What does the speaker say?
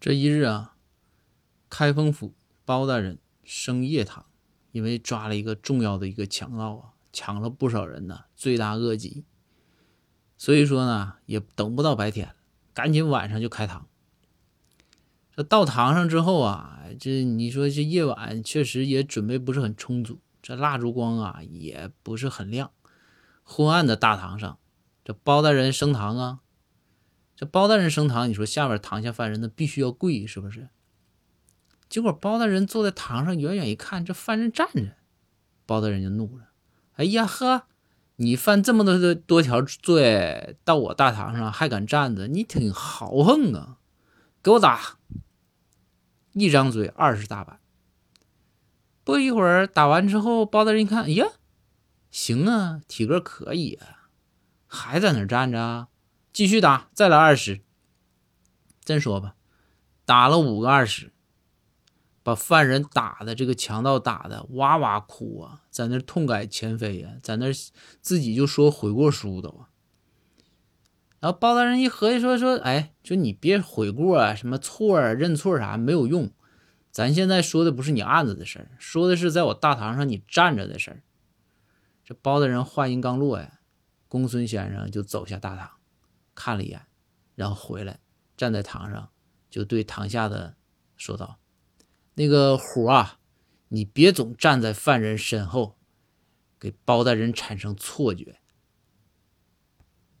这一日啊，开封府包大人升夜堂，因为抓了一个重要的一个强盗啊，抢了不少人呢，罪大恶极。所以说呢，也等不到白天，赶紧晚上就开堂。这到堂上之后啊，这你说这夜晚确实也准备不是很充足，这蜡烛光啊也不是很亮，昏暗的大堂上，这包大人升堂啊。这包大人升堂，你说下边堂下犯人那必须要跪，是不是？结果包大人坐在堂上，远远一看，这犯人站着，包大人就怒了：“哎呀呵，你犯这么多的多条罪，到我大堂上还敢站着，你挺豪横啊！给我打！一张嘴二十大板。不一会儿打完之后，包大人一看，哎呀，行啊，体格可以啊，还在那站着。”继续打，再来二十。真说吧，打了五个二十，把犯人打的这个强盗打的哇哇哭啊，在那痛改前非呀，在那自己就说悔过书都啊。然后包大人一合计说说，哎，就你别悔过啊，什么错啊，认错啥没有用。咱现在说的不是你案子的事儿，说的是在我大堂上你站着的事儿。这包大人话音刚落呀，公孙先生就走下大堂。看了一眼，然后回来，站在堂上，就对堂下的说道：“那个虎啊，你别总站在犯人身后，给包大人产生错觉。